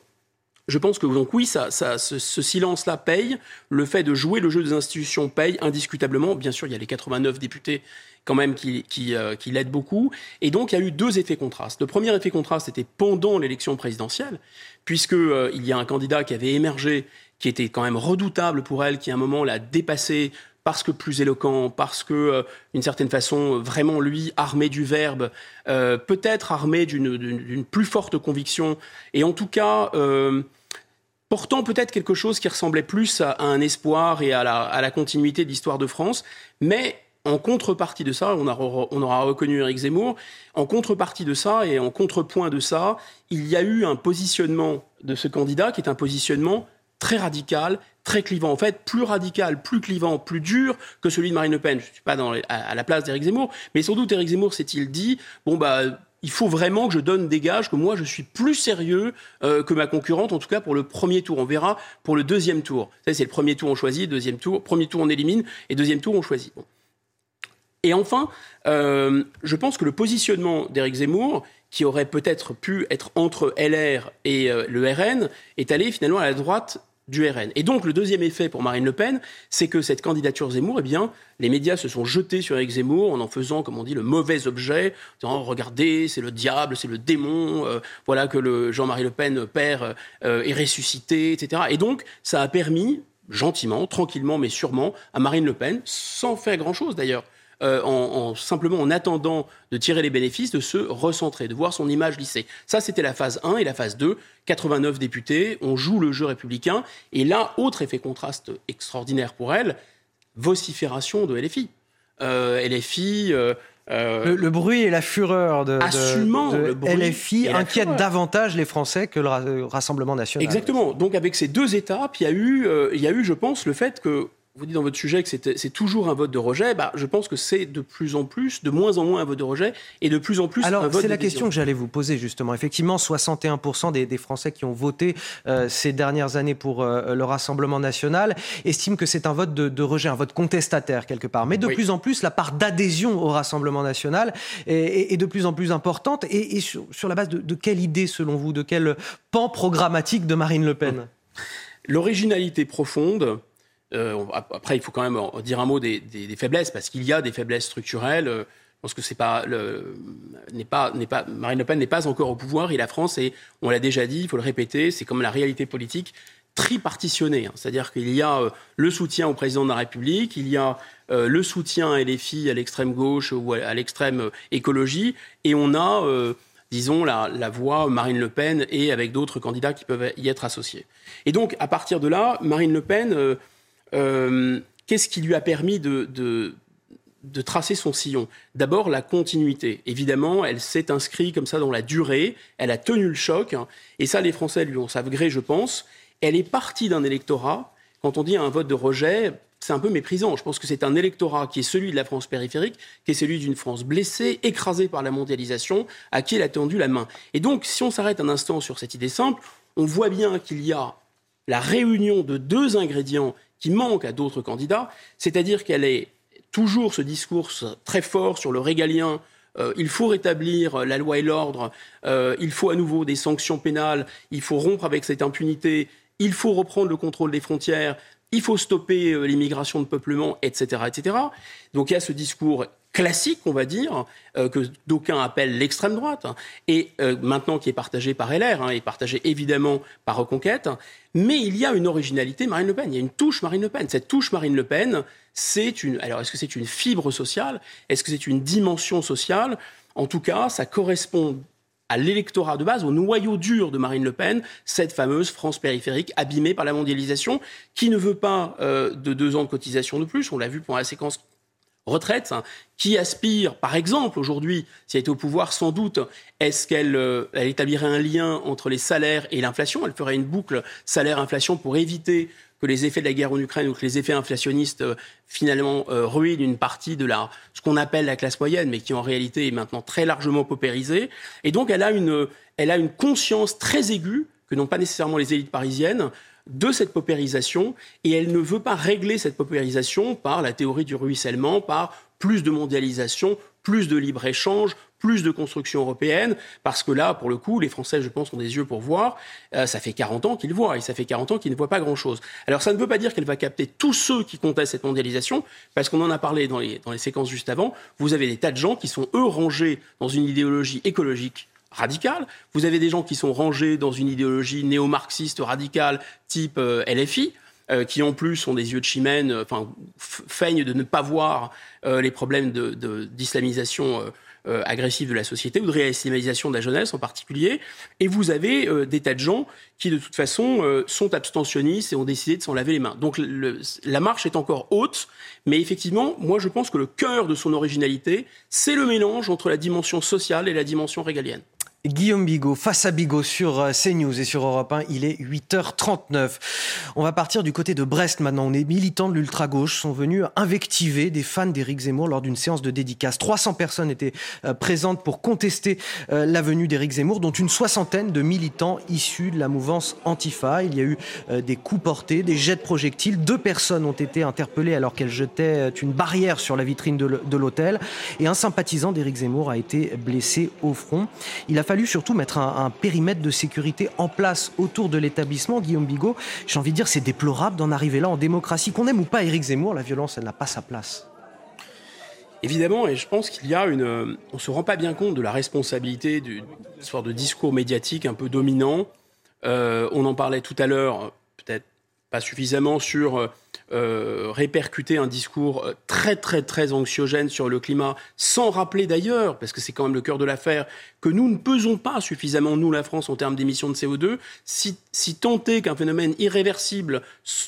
je pense que donc oui, ça, ce, silence-là paye. Le fait de jouer le jeu des institutions paye indiscutablement. Bien sûr, il y a les 89 députés quand même qui, euh, qui, l'aident beaucoup. Et donc, il y a eu deux effets contrastes. Le premier effet contraste était pendant l'élection présidentielle, puisqu'il euh, il y a un candidat qui avait émergé, qui était quand même redoutable pour elle, qui à un moment l'a dépassé parce que plus éloquent, parce que, euh, d'une certaine façon, vraiment lui, armé du verbe, peut-être armé d'une plus forte conviction, et en tout cas, portant peut-être quelque chose qui ressemblait plus à, un espoir et à la, continuité de l'histoire de France, mais en contrepartie de ça, on, aura reconnu Eric Zemmour, en contrepartie de ça et en contrepoint de ça, il y a eu un positionnement de ce candidat qui est un positionnement très radical, très clivant. En fait, plus radical, plus clivant, plus dur que celui de Marine Le Pen. Je ne suis pas à, la place d'Éric Zemmour, mais sans doute Éric Zemmour s'est-il dit, bon bah il faut vraiment que je donne des gages que moi je suis plus sérieux euh, que ma concurrente, en tout cas pour le premier tour. On verra pour le deuxième tour. C'est le premier tour on choisit, deuxième tour, premier tour on élimine et deuxième tour on choisit. Et enfin, euh, je pense que le positionnement d'Éric Zemmour, qui aurait peut-être pu être entre LR et euh, le RN, est allé finalement à la droite Et donc le deuxième effet pour Marine Le Pen, c'est que cette candidature Zemmour, eh bien, les médias se sont jetés sur Eric Zemmour en en faisant, comme on dit, le mauvais objet, en disant regardez, c'est le diable, c'est le démon, euh, voilà que le Jean-Marie Le Pen père euh, est ressuscité, etc. Et donc ça a permis gentiment, tranquillement, mais sûrement, à Marine Le Pen, sans faire grand-chose d'ailleurs, euh, en, simplement en attendant de tirer les bénéfices, de se recentrer, de voir son image lissée. Ça, c'était la phase 1 et la phase 2. 89 députés, on joue le jeu républicain. Et là, autre effet contraste extraordinaire pour elle, vocifération de LFI. Euh, LFI. Euh, le, bruit et la fureur de, LFI inquiètent davantage les Français que le Rassemblement national. Exactement. Donc avec ces deux étapes, il y a eu, il y a eu je pense, le fait que vous dites dans votre sujet que c'est toujours un vote de rejet. Bah, je pense que c'est de plus en plus, de moins en moins un vote de rejet et de plus en plus Alors, un vote c'est la question que j'allais vous poser justement. Effectivement, 61% des, Français qui ont voté euh, ces dernières années pour euh, le Rassemblement national estiment que c'est un vote de, rejet, un vote contestataire quelque part. Mais de plus en plus, la part d'adhésion au Rassemblement national est, de plus en plus importante. Et, sur, la base de, de quelle idée, selon vous, de quel pan programmatique de Marine Le Pen? L'originalité profonde euh, après, il faut quand même dire un mot des, faiblesses, parce qu'il y a des faiblesses structurelles. Euh, je pense que c'est pas, n'est pas, n'est pas, Marine Le Pen n'est pas encore au pouvoir et la France on l'a déjà dit, il faut le répéter, c'est comme la réalité politique tripartitionnée. Hein. C'est-à-dire qu'il y a euh, le soutien au président de la République, il y a le soutien à LFI, à l'extrême gauche ou à, l'extrême écologie, et on a disons, la, voix Marine Le Pen et avec d'autres candidats qui peuvent y être associés. Et donc, à partir de là, Marine Le Pen qu'est-ce qui lui a permis de, tracer son sillon? D'abord, la continuité. Évidemment, elle s'est inscrite comme ça dans la durée, elle a tenu le choc, hein. et ça, les Français lui ont savent gré, je pense. Elle est partie d'un électorat, quand on dit un vote de rejet, c'est un peu méprisant. Je pense que c'est un électorat qui est celui de la France périphérique, qui est celui d'une France blessée, écrasée par la mondialisation, à qui elle a tendu la main. Et donc, si on s'arrête un instant sur cette idée simple, on voit bien qu'il y a la réunion de deux ingrédients qui manque à d'autres candidats, c'est-à-dire qu'elle est toujours ce discours très fort sur le régalien. Euh, il faut rétablir la loi et l'ordre, euh, il faut à nouveau des sanctions pénales, il faut rompre avec cette impunité, il faut reprendre le contrôle des frontières, il faut stopper euh, l'immigration de peuplement, etc., etc. Donc il y a ce discours classique, on va dire, euh, que d'aucuns appellent l'extrême droite, hein, et euh, maintenant qui est partagé par LR, hein, et partagé évidemment par Reconquête, mais il y a une originalité Marine Le Pen, il y a une touche Marine Le Pen. Cette touche Marine Le Pen, c'est une... Alors, est-ce que c'est une fibre sociale? Est-ce que c'est une dimension sociale? En tout cas, ça correspond à l'électorat de base, au noyau dur de Marine Le Pen, cette fameuse France périphérique abîmée par la mondialisation, qui ne veut pas euh, de deux ans de cotisation de plus. On l'a vu pour la séquence retraite, hein, qui aspire, par exemple, aujourd'hui, si elle était au pouvoir, sans doute, est-ce qu'elle euh, établirait un lien entre les salaires et l'inflation? Elle ferait une boucle salaire-inflation pour éviter que les effets de la guerre en Ukraine ou que les effets inflationnistes euh, finalement euh, ruinent une partie de la, ce qu'on appelle la classe moyenne, mais qui en réalité est maintenant très largement paupérisée. Et donc elle a une, elle a une conscience très aiguë que n'ont pas nécessairement les élites parisiennes de cette paupérisation et elle ne veut pas régler cette paupérisation par la théorie du ruissellement, par plus de mondialisation, plus de libre-échange, plus de construction européenne, parce que là, pour le coup, les Français, je pense, ont des yeux pour voir. Euh, ça fait 40 ans qu'ils voient, et ça fait 40 ans qu'ils ne voient pas grand-chose. Alors ça ne veut pas dire qu'elle va capter tous ceux qui contestent cette mondialisation, parce qu'on en a parlé dans les, dans les séquences juste avant, vous avez des tas de gens qui sont, eux, rangés dans une idéologie écologique radicale. Vous avez des gens qui sont rangés dans une idéologie néo-marxiste radicale type euh, LFI, euh, qui en plus ont des yeux de chimène, euh, enfin feignent de ne pas voir les problèmes d'islamisation de, agressive de la société ou de réislamisation de la jeunesse en particulier. Et vous avez des tas de gens qui de toute façon sont abstentionnistes et ont décidé de s'en laver les mains. Donc la marche est encore haute, mais effectivement, moi je pense que le cœur de son originalité, c'est le mélange entre la dimension sociale et la dimension régalienne. Guillaume Bigot, face à Bigot sur euh, CNews et sur Europe 1, il est 8h39. On va partir du côté de Brest maintenant. Est militants de l'ultra-gauche, sont venus invectiver des fans d'Éric Zemmour lors d'une séance de dédicace. 300 personnes étaient euh, présentes pour contester euh, la venue d'Éric Zemmour, dont une soixantaine de militants issus de la mouvance Antifa. Il y a eu des coups portés, des jets de projectiles. Deux personnes ont été interpellées alors qu'elles jetaient une barrière sur la vitrine de l'hôtel. Et un sympathisant d'Éric Zemmour a été blessé au front. Il a fallu surtout mettre un, périmètre de sécurité en place autour de l'établissement. Guillaume Bigot, j'ai envie de dire, c'est déplorable d'en arriver là en démocratie. Qu'on aime ou pas Éric Zemmour, la violence, elle n'a pas sa place. Évidemment, et je pense qu'il y a une. On se rend pas bien compte de la responsabilité d'une sorte de discours médiatique un peu dominant. Euh, on en parlait tout à l'heure, pas suffisamment sur euh, répercuter un discours euh, très très très anxiogène sur le climat, sans rappeler d'ailleurs, parce que c'est quand même le cœur de l'affaire, que nous ne pesons pas suffisamment, nous la France, en termes d'émissions de CO2, si, si tant est qu'un phénomène irréversible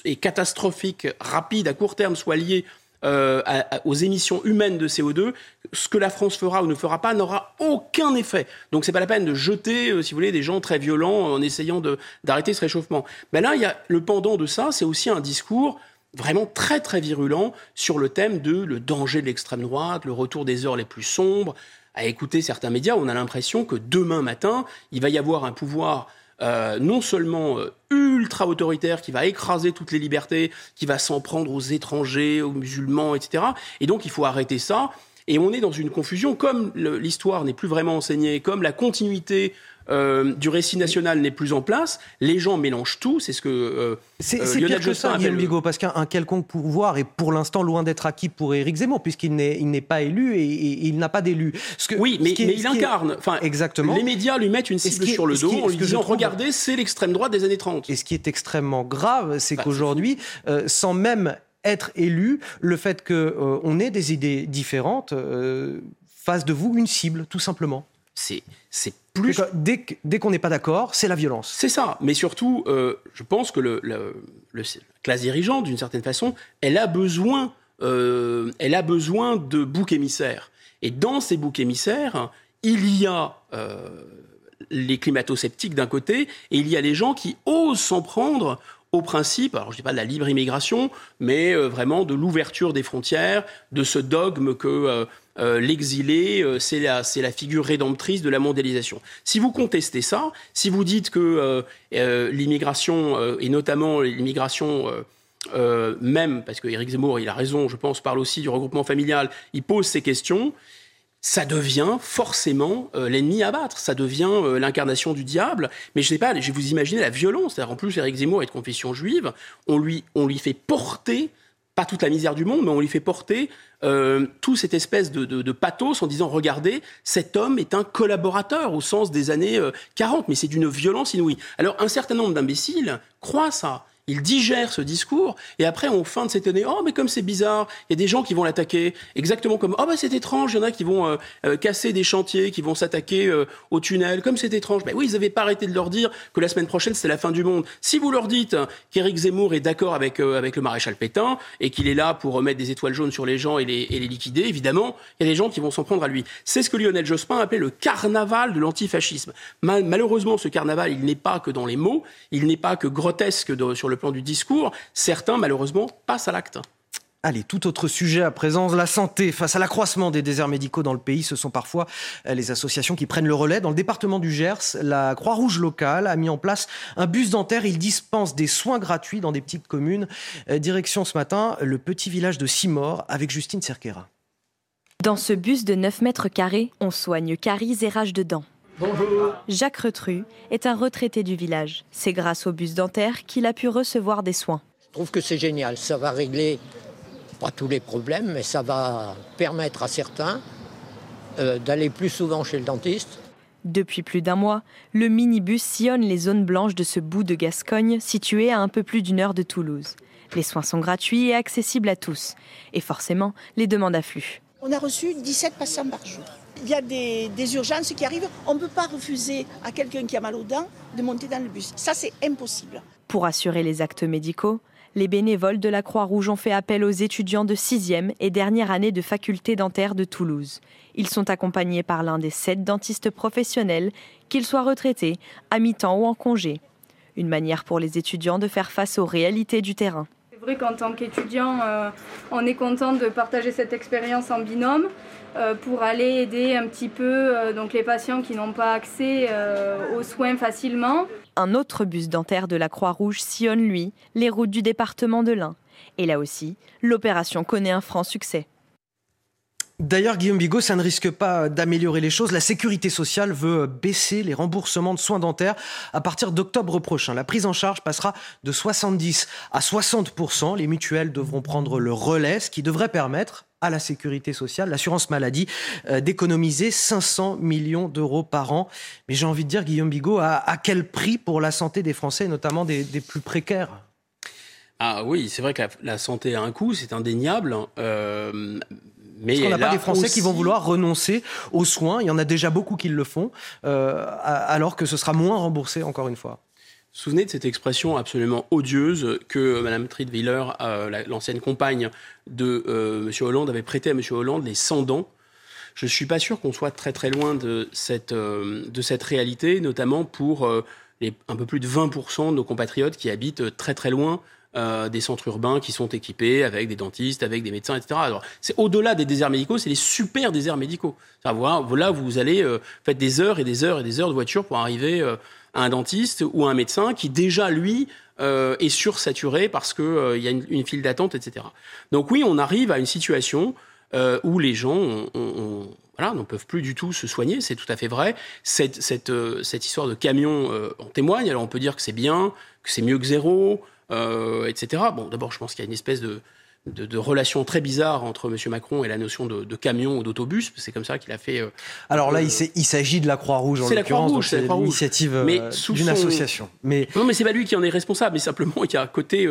et catastrophique, rapide, à court terme, soit lié euh, aux émissions humaines de CO2, ce que la France fera ou ne fera pas n'aura aucun effet. Donc c'est pas la peine de jeter, euh, si vous voulez, des gens très violents en essayant d'arrêter ce réchauffement. Mais là, il y a le pendant de ça, c'est aussi un discours vraiment très très virulent sur le thème de le danger de l'extrême droite, le retour des heures les plus sombres. À écouter certains médias, on a l'impression que demain matin, il va y avoir un pouvoir euh, non seulement euh, ultra autoritaire qui va écraser toutes les libertés, qui va s'en prendre aux étrangers, aux musulmans, etc. Et donc il faut arrêter ça. Et on est dans une confusion, comme l'histoire n'est plus vraiment enseignée, comme la continuité euh, du récit national n'est plus en place, les gens mélangent tout, c'est ce que euh, c'est euh, pire que ça, Guillaume Bigot, parce qu'un quelconque pouvoir est pour l'instant loin d'être acquis pour Éric Zemmour, puisqu'il n'est pas élu et, il n'a pas d'élu. Oui, mais, il incarne. Enfin, exactement. Les médias lui mettent une cible sur le dos en lui disant regardez, c'est l'extrême droite des années 30. Et ce qui est extrêmement grave, c'est bah, qu'aujourd'hui, sans même être élu, le fait qu'on ait des idées différentes fasse de vous une cible, tout simplement. C'est plus. Dès, dès qu'on n'est pas d'accord, c'est la violence. C'est ça. Mais surtout, euh, je pense que le, le, la classe dirigeante, d'une certaine façon, elle a besoin, euh, elle a besoin de boucs émissaires. Et dans ces boucs émissaires, il y a euh, les climato-sceptiques d'un côté, et il y a les gens qui osent s'en prendre au principe, alors je ne dis pas de la libre immigration, mais vraiment de l'ouverture des frontières, de ce dogme que euh, l'exilé, euh, c'est la, figure rédemptrice de la mondialisation. Si vous contestez ça, si vous dites que euh, l'immigration, et notamment l'immigration même, parce que Éric Zemmour, il a raison, je pense, parle aussi du regroupement familial, il pose ces questions, ça devient forcément l'ennemi à battre, ça devient l'incarnation du diable. Mais je sais pas, je vous imaginer la violence. En plus, Éric Zemmour est de confession juive, on lui fait porter pas toute la misère du monde, mais on lui fait porter euh, tout cette espèce de, pathos en disant regardez, cet homme est un collaborateur au sens des années 40, euh, mais c'est d'une violence inouïe. Alors un certain nombre d'imbéciles croient ça il digère ce discours et après on fin de année oh mais comme c'est bizarre il y a des gens qui vont l'attaquer. Exactement comme oh bah c'est étrange il y en a qui vont euh, euh, casser des chantiers qui vont s'attaquer euh, au tunnel. Comme c'est étrange. Ben oui ils n'avaient pas arrêté de leur dire que la semaine prochaine c'est la fin du monde. Si vous leur dites qu'Éric Zemmour est d'accord avec avec le maréchal Pétain et qu'il est là pour remettre des étoiles jaunes sur les gens et les, et les liquider évidemment il y a des gens qui vont s'en prendre à lui. C'est ce que Lionel Jospin appelait le carnaval de l'antifascisme. Malheureusement ce carnaval il n'est pas que dans les mots il n'est pas que grotesque sur le le plan du discours, certains, malheureusement, passent à l'acte. Allez, tout autre sujet à présent, la santé. Face à l'accroissement des déserts médicaux dans le pays, ce sont parfois les associations qui prennent le relais. Dans le département du Gers, la Croix-Rouge locale a mis en place un bus dentaire. Il dispense des soins gratuits dans des petites communes. Euh, direction ce matin, le petit village de Simor avec Justine Cerquera. Dans ce bus de 9 mètres carrés, on soigne caries et rage de dents. Bonjour. Jacques Retru est un retraité du village. C'est grâce au bus dentaire qu'il a pu recevoir des soins. Je trouve que c'est génial. Ça va régler pas tous les problèmes, mais ça va permettre à certains euh, d'aller plus souvent chez le dentiste. Depuis plus d'un mois, le minibus sillonne les zones blanches de ce bout de Gascogne situé à un peu plus d'une heure de Toulouse. Les soins sont gratuits et accessibles à tous. Et forcément, les demandes affluent. On a reçu 17 patients par jour il y a des, urgences qui arrivent, on ne peut pas refuser à quelqu'un qui a mal aux dents de monter dans le bus. Ça, c'est impossible. Pour assurer les actes médicaux, les bénévoles de la Croix-Rouge ont fait appel aux étudiants de 6e et dernière année de faculté dentaire de Toulouse. Ils sont accompagnés par l'un des sept dentistes professionnels, qu'ils soient retraités, à mi-temps ou en congé. Une manière pour les étudiants de faire face aux réalités du terrain. Vrai qu'en tant qu'étudiant, euh, on est content de partager cette expérience en binôme. Euh, pour aller aider un petit peu euh, les patients qui n'ont pas accès aux soins facilement. Un autre bus dentaire de la Croix-Rouge sillonne, lui, les routes du département de l'Ain. Et là aussi, l'opération connaît un franc succès. D'ailleurs, Guillaume Bigot, ça ne risque pas d'améliorer les choses. La sécurité sociale veut baisser les remboursements de soins dentaires à partir d'octobre prochain. La prise en charge passera de 70 à 60% Les mutuelles devront prendre le relais, ce qui devrait permettre à la sécurité sociale, l'assurance maladie, euh, d'économiser 500 millions d'euros par an. Mais j'ai envie de dire, Guillaume Bigot, à, quel prix pour la santé des Français, notamment des, plus précaires? Ah oui, c'est vrai que la, santé a un coût, c'est indéniable. Euh, mais Parce qu'on n'a pas des Français qui vont vouloir renoncer aux soins. Il y en a déjà beaucoup qui le font, euh, alors que ce sera moins remboursé, encore une fois. Souvenez de cette expression absolument odieuse que Mme Trittweiler, euh, l'ancienne compagne de euh, M. Hollande, avait prêté à M. Hollande, les 100 dents? Je ne suis pas sûr qu'on soit très très loin de cette, de cette réalité, notamment pour les, un peu plus de 20% de nos compatriotes qui habitent très très loin euh, des centres urbains qui sont équipés avec des dentistes, avec des médecins, etc. Alors, c'est au-delà des déserts médicaux, c'est les super déserts médicaux. Voilà, vous allez euh, faire des heures et des heures et des heures de voiture pour arriver euh, à un dentiste ou à un médecin qui déjà lui est sursaturé parce qu'il y a une, file d'attente, etc. Donc oui, on arrive à une situation où les gens voilà, n'en peuvent plus du tout se soigner, c'est tout à fait vrai. Cette, cette histoire de camion en témoigne. Alors on peut dire que c'est bien, que c'est mieux que zéro, euh, etc. Bon, d'abord, je pense qu'il y a une espèce de, de, relation très bizarre entre M. Macron et la notion de, camion ou d'autobus. C'est comme ça qu'il a fait. Euh, Alors là, euh, il s'agit de la Croix-Rouge en l'occurrence. C'est l'initiative d'une association. Mais non, mais c'est pas lui qui en est responsable. Mais simplement, il y a à côté,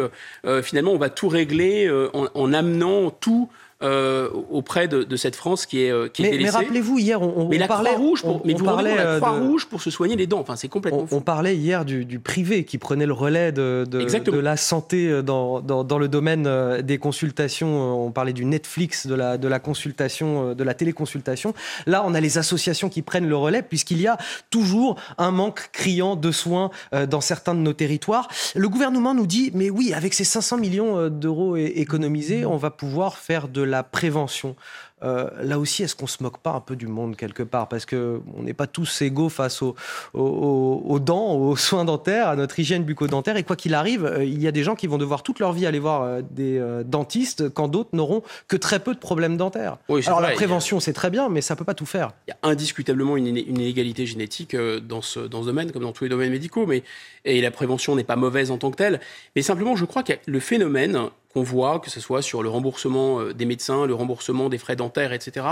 finalement, on va tout régler en, amenant tout euh, auprès de, cette France qui est, euh, qui mais, est délaissée. Mais rappelez-vous, hier, on, mais la parlait, Croix rouge pour, mais vous parlait la Croix rouge pour se soigner les dents. Enfin, c'est complètement. On, parlait hier du, privé qui prenait le relais de, de, la santé euh, dans, dans, le domaine des consultations. On parlait du Netflix, de la, de la consultation, de la téléconsultation. Là, on a les associations qui prennent le relais puisqu'il y a toujours un manque criant de soins dans certains de nos territoires. Le gouvernement nous dit, mais oui, avec ces 500 millions d'euros économisés, on va pouvoir faire de la prévention. Euh, là aussi, est-ce qu'on se moque pas un peu du monde quelque part? Parce qu'on n'est pas tous égaux face aux, aux, dents, aux soins dentaires, à notre hygiène bucco-dentaire. Et quoi qu'il arrive, euh, il y a des gens qui vont devoir toute leur vie aller voir euh, des dentistes quand d'autres n'auront que très peu de problèmes dentaires. Alors la prévention, c'est très bien, mais ça peut pas tout faire. Il y a indiscutablement une, inégalité génétique dans ce, dans ce domaine, comme dans tous les domaines médicaux. Mais, et la prévention n'est pas mauvaise en tant que telle. Mais simplement, je crois que le phénomène qu'on voit, que ce soit sur le remboursement euh, des médecins, le remboursement des frais dentaires, etc.,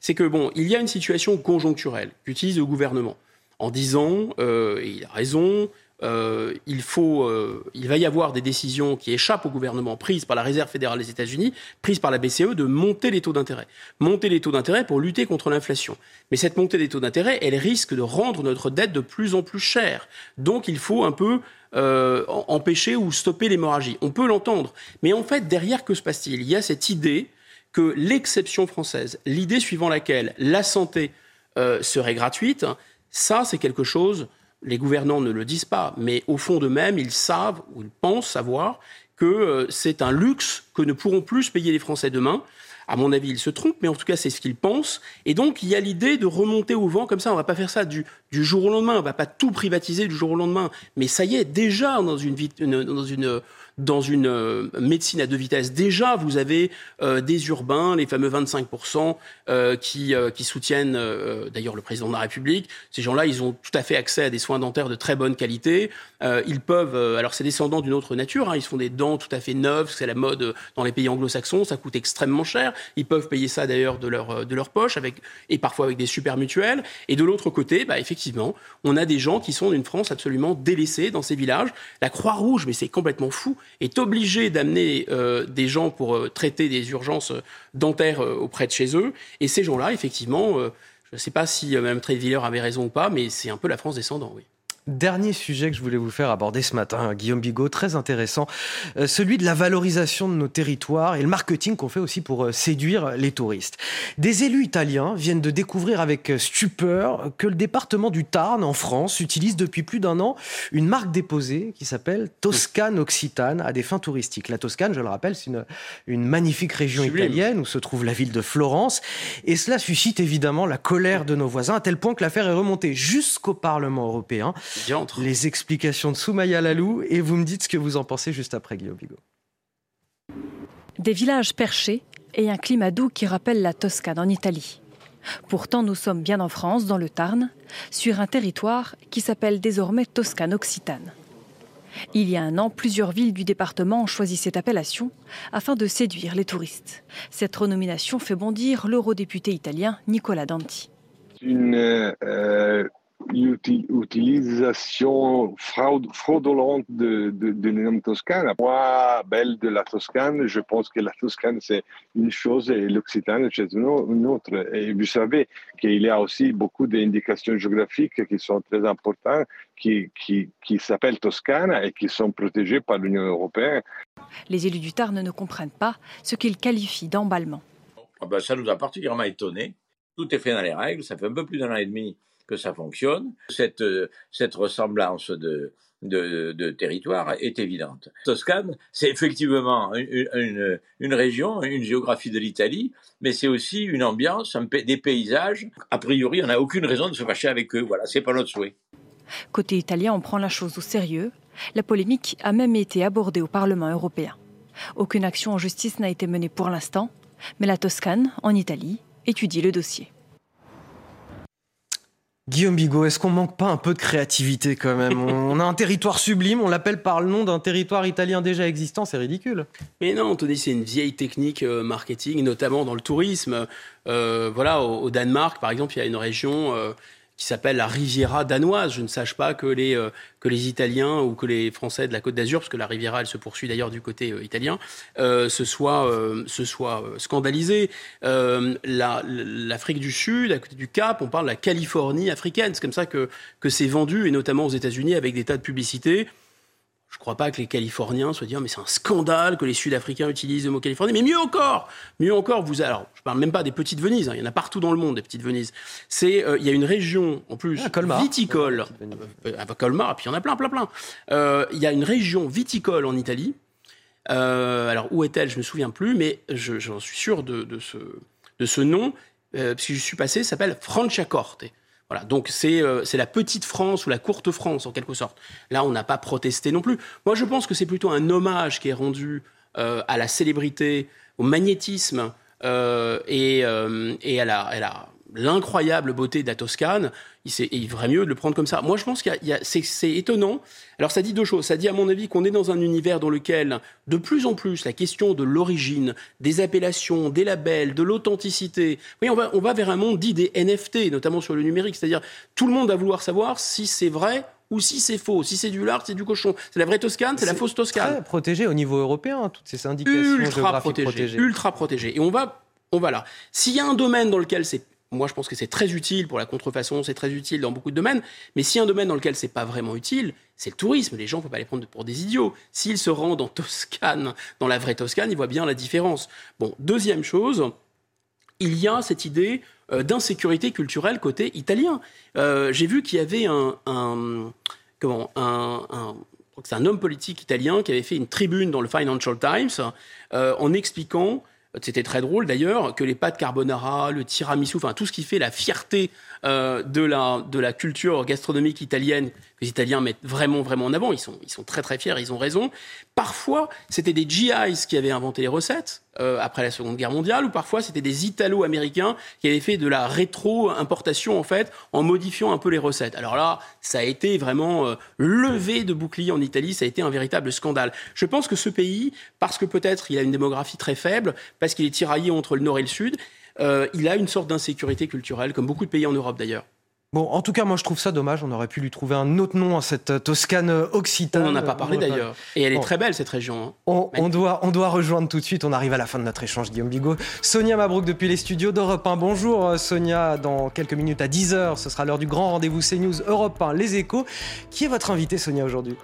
c'est que bon, il y a une situation conjoncturelle qu'utilise le gouvernement en disant, euh, et il a raison, euh, il, faut, il va y avoir des décisions qui échappent au gouvernement, prises par la Réserve fédérale des États-Unis, prises par la BCE, de monter les taux d'intérêt. Monter les taux d'intérêt pour lutter contre l'inflation. Mais cette montée des taux d'intérêt, elle risque de rendre notre dette de plus en plus chère. Donc il faut un peu euh, empêcher ou stopper l'hémorragie. On peut l'entendre. Mais en fait, derrière, que se passe-t-il? Il y a cette idée que l'exception française, l'idée suivant laquelle la santé euh, serait gratuite, ça, c'est quelque chose, les gouvernants ne le disent pas, mais au fond d'eux-mêmes, ils savent ou ils pensent savoir que euh, c'est un luxe que ne pourront plus payer les Français demain. À mon avis, ils se trompent, mais en tout cas, c'est ce qu'ils pensent. Et donc, il y a l'idée de remonter au vent comme ça. On va pas faire ça du, jour au lendemain. On va pas tout privatiser du jour au lendemain. Mais ça y est, déjà dans une, dans une dans une euh, médecine à deux vitesses. Déjà, vous avez euh, des urbains, les fameux 25% euh, qui, qui soutiennent d'ailleurs le président de la République. Ces gens-là, ils ont tout à fait accès à des soins dentaires de très bonne qualité. ils peuvent, alors c'est descendant d'une autre nature, hein, ils se font des dents tout à fait neuves, c'est la mode dans les pays anglo-saxons, ça coûte extrêmement cher. Ils peuvent payer ça d'ailleurs de leur, de leur poche avec, et parfois avec des super mutuelles. Et de l'autre côté, bah, effectivement, on a des gens qui sont d'une France absolument délaissée dans ces villages. La Croix-Rouge, mais c'est complètement fou est obligé d'amener euh, des gens pour euh, traiter des urgences euh, dentaires auprès de chez eux. Et ces gens-là, effectivement, je ne sais pas si Mme Trévilleur avait raison ou pas, mais c'est un peu la France descendant, oui. Dernier sujet que je voulais vous faire aborder ce matin, Guillaume Bigot, très intéressant, euh, celui de la valorisation de nos territoires et le marketing qu'on fait aussi pour euh, séduire les touristes. Des élus italiens viennent de découvrir avec euh, stupeur que le département du Tarn, en France, utilise depuis plus d'un an une marque déposée qui s'appelle Toscane Occitane à des fins touristiques. La Toscane, je le rappelle, c'est une, une, magnifique région italienne où se trouve la ville de Florence. Et cela suscite évidemment la colère de nos voisins, à tel point que l'affaire est remontée jusqu'au Parlement européen. Les explications de Soumaya Lalou et vous me dites ce que vous en pensez juste après Guillaume Bigot. Des villages perchés et un climat doux qui rappelle la Toscane en Italie. Pourtant, nous sommes bien en France, dans le Tarn, sur un territoire qui s'appelle désormais Toscane Occitane. Il y a un an, plusieurs villes du département ont choisi cette appellation afin de séduire les touristes. Cette renomination fait bondir l'eurodéputé italien Nicola Danti. Une euh, utilisation fraudulente de, de, de nom Toscane. Moi, belle de la Toscane, je pense que la Toscane c'est une chose et l'Occitane c'est une autre. Et vous savez qu'il y a aussi beaucoup d'indications géographiques qui sont très importantes, qui, qui, qui s'appellent Toscane et qui sont protégées par l'Union européenne. Les élus du Tarn ne comprennent pas ce qu'ils qualifient d'emballement. Ah ben, ça nous a particulièrement étonnés. Tout est fait dans les règles. Ça fait un peu plus d'un an et demi que ça fonctionne. Cette, euh, ressemblance de, territoire est évidente. Toscane, c'est effectivement une, région, une géographie de l'Italie, mais c'est aussi une ambiance, des paysages. A priori, on n'a aucune raison de se fâcher avec eux. Voilà, c'est pas notre souhait. Côté italien, on prend la chose au sérieux. La polémique a même été abordée au Parlement européen. Aucune action en justice n'a été menée pour l'instant, mais la Toscane, en Italie, étudie le dossier. Guillaume Bigot, est-ce qu'on manque pas un peu de créativité quand même? On a un territoire sublime, on l'appelle par le nom d'un territoire italien déjà existant, c'est ridicule. Mais non, Anthony, c'est une vieille technique euh, marketing, notamment dans le tourisme. Euh, voilà, au, Danemark, par exemple, il y a une région euh, qui s'appelle la Riviera danoise. Je ne sache pas que les, euh, que les Italiens ou que les Français de la Côte d'Azur, parce que la Riviera, elle se poursuit d'ailleurs du côté euh, italien, euh, se soient, se soit scandalisés. L'Afrique du Sud, à côté du Cap, on parle de la Californie africaine. C'est comme ça que, que c'est vendu, et notamment aux États-Unis, avec des tas de publicités. Je ne crois pas que les Californiens soient dire mais c'est un scandale que les Sud-Africains utilisent le mot Californie. Mais mieux encore, mieux encore, vous alors je parle même pas des petites Venises, hein, il y en a partout dans le monde des petites Venises. C'est euh, il y a une région en plus ah, viticole, euh, à Colmar, et puis il y en a plein, plein, plein. Euh, il y a une région viticole en Italie. alors où est-elle Je me souviens plus, mais j'en suis sûr de, de, ce de ce nom parce que je suis passé. S'appelle Franciacorte. Voilà, donc euh, c'est la petite France ou la courte France en quelque sorte. Là, on n'a pas protesté non plus. Moi, je pense que c'est plutôt un hommage qui est rendu euh, à la célébrité, au magnétisme euh, et, et, à la, l'incroyable beauté de la Toscane, il, il ferait mieux de le prendre comme ça. Moi, je pense que c'est étonnant. Alors, ça dit deux choses. Ça dit, à mon avis, qu'on est dans un univers dans lequel, de plus en plus, la question de l'origine, des appellations, des labels, de l'authenticité, oui, on va, on va vers un monde dit des NFT, notamment sur le numérique. C'est-à-dire, tout le monde va vouloir savoir si c'est vrai ou si c'est faux, si c'est du lard, c'est du cochon. C'est la vraie Toscane, c'est la fausse Toscane. Très protégé au niveau européen, toutes ces indications ultra protégées. Ultra protégé. Et on va, on va là. S'il y a un domaine dans lequel c'est moi, je pense que c'est très utile pour la contrefaçon, c'est très utile dans beaucoup de domaines. Mais si un domaine dans lequel c'est pas vraiment utile, c'est le tourisme. Les gens ne peuvent pas les prendre pour des idiots. S'ils se rendent en Toscane, dans la vraie Toscane, ils voient bien la différence. Bon, deuxième chose, il y a cette idée euh, d'insécurité culturelle côté italien. Euh, j'ai vu qu'il y avait un, comment c'est un homme politique italien qui avait fait une tribune dans le Financial Times euh, en expliquant c'était très drôle d'ailleurs que les pâtes carbonara, le tiramisu, enfin tout ce qui fait la fierté euh, de, la, de la culture gastronomique italienne, que les Italiens mettent vraiment, vraiment en avant. Ils sont, ils sont très, très fiers, ils ont raison. Parfois, c'était des GIs qui avaient inventé les recettes euh, après la Seconde Guerre mondiale, ou parfois, c'était des Italo-Américains qui avaient fait de la rétro-importation, en fait, en modifiant un peu les recettes. Alors là, ça a été vraiment euh, levé de bouclier en Italie, ça a été un véritable scandale. Je pense que ce pays, parce que peut-être il a une démographie très faible, parce qu'il est tiraillé entre le nord et le sud, euh, il a une sorte d'insécurité culturelle, comme beaucoup de pays en Europe d'ailleurs. Bon, en tout cas, moi je trouve ça dommage. On aurait pu lui trouver un autre nom à cette euh, Toscane euh, occitane. On n'en a pas parlé d'ailleurs. Et elle est très belle cette région. Hein. On, doit, on doit rejoindre tout de suite. On arrive à la fin de notre échange, Guillaume Bigot. Sonia Mabrouk depuis les studios d'Europe 1. Bonjour Sonia. Dans quelques minutes à 10h, ce sera l'heure du grand rendez-vous CNews Europe 1, Les Échos. Qui est votre invité, Sonia, aujourd'hui?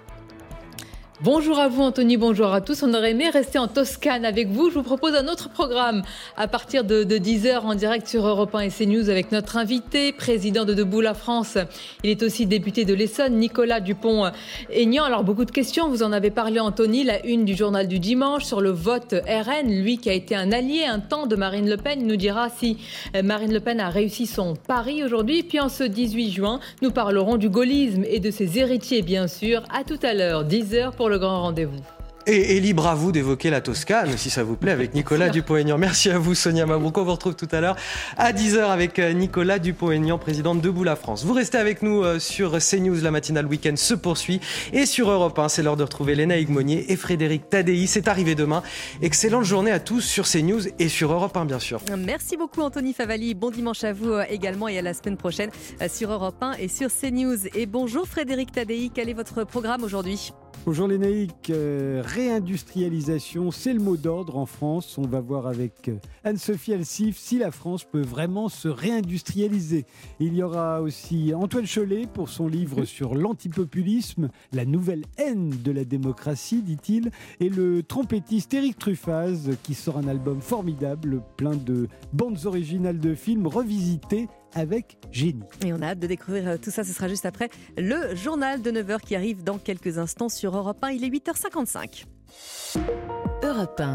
Bonjour à vous Anthony, bonjour à tous. On aurait aimé rester en Toscane avec vous. Je vous propose un autre programme à partir de, 10h en direct sur Europe 1 et CNews avec notre invité, président de Debout la France. Il est aussi député de l'Essonne, Nicolas Dupont-Aignan. Alors beaucoup de questions, vous en avez parlé Anthony, la une du journal du dimanche sur le vote RN, lui qui a été un allié un temps de Marine Le Pen, il nous dira si euh, Marine Le Pen a réussi son pari aujourd'hui. Puis en ce 18 juin, nous parlerons du gaullisme et de ses héritiers bien sûr. À tout à l'heure, 10h pour le grand rendez-vous. Et, libre à vous d'évoquer la Toscane, si ça vous plaît, avec Nicolas Dupont-Aignan. Merci à vous, Sonia Mabrouk. On vous retrouve tout à l'heure à 10h avec euh, Nicolas Dupont-Aignan, président de Debout la France. Vous restez avec nous euh, sur CNews, la matinale week-end se poursuit. Et sur Europe 1, c'est l'heure de retrouver Léna Higmonier et Frédéric Tadei. C'est arrivé demain. Excellente journée à tous sur CNews et sur Europe 1, bien sûr. Merci beaucoup, Anthony Favali. Bon dimanche à vous euh, également et à la semaine prochaine sur Europe 1 et sur CNews. Et bonjour, Frédéric Tadei. Quel est votre programme aujourd'hui? Bonjour Lénaïque, euh, réindustrialisation, c'est le mot d'ordre en France. On va voir avec euh, Anne-Sophie Alsif si la France peut vraiment se réindustrialiser. Il y aura aussi Antoine Cholet pour son livre sur l'antipopulisme, la nouvelle haine de la démocratie, dit-il, et le trompettiste Eric Truffaz qui sort un album formidable, plein de bandes originales de films revisitées avec génie. Et on a hâte de découvrir euh, tout ça. Ce sera juste après le journal de 9h qui arrive dans quelques instants sur Europe 1. Il est 8h55. Europe 1.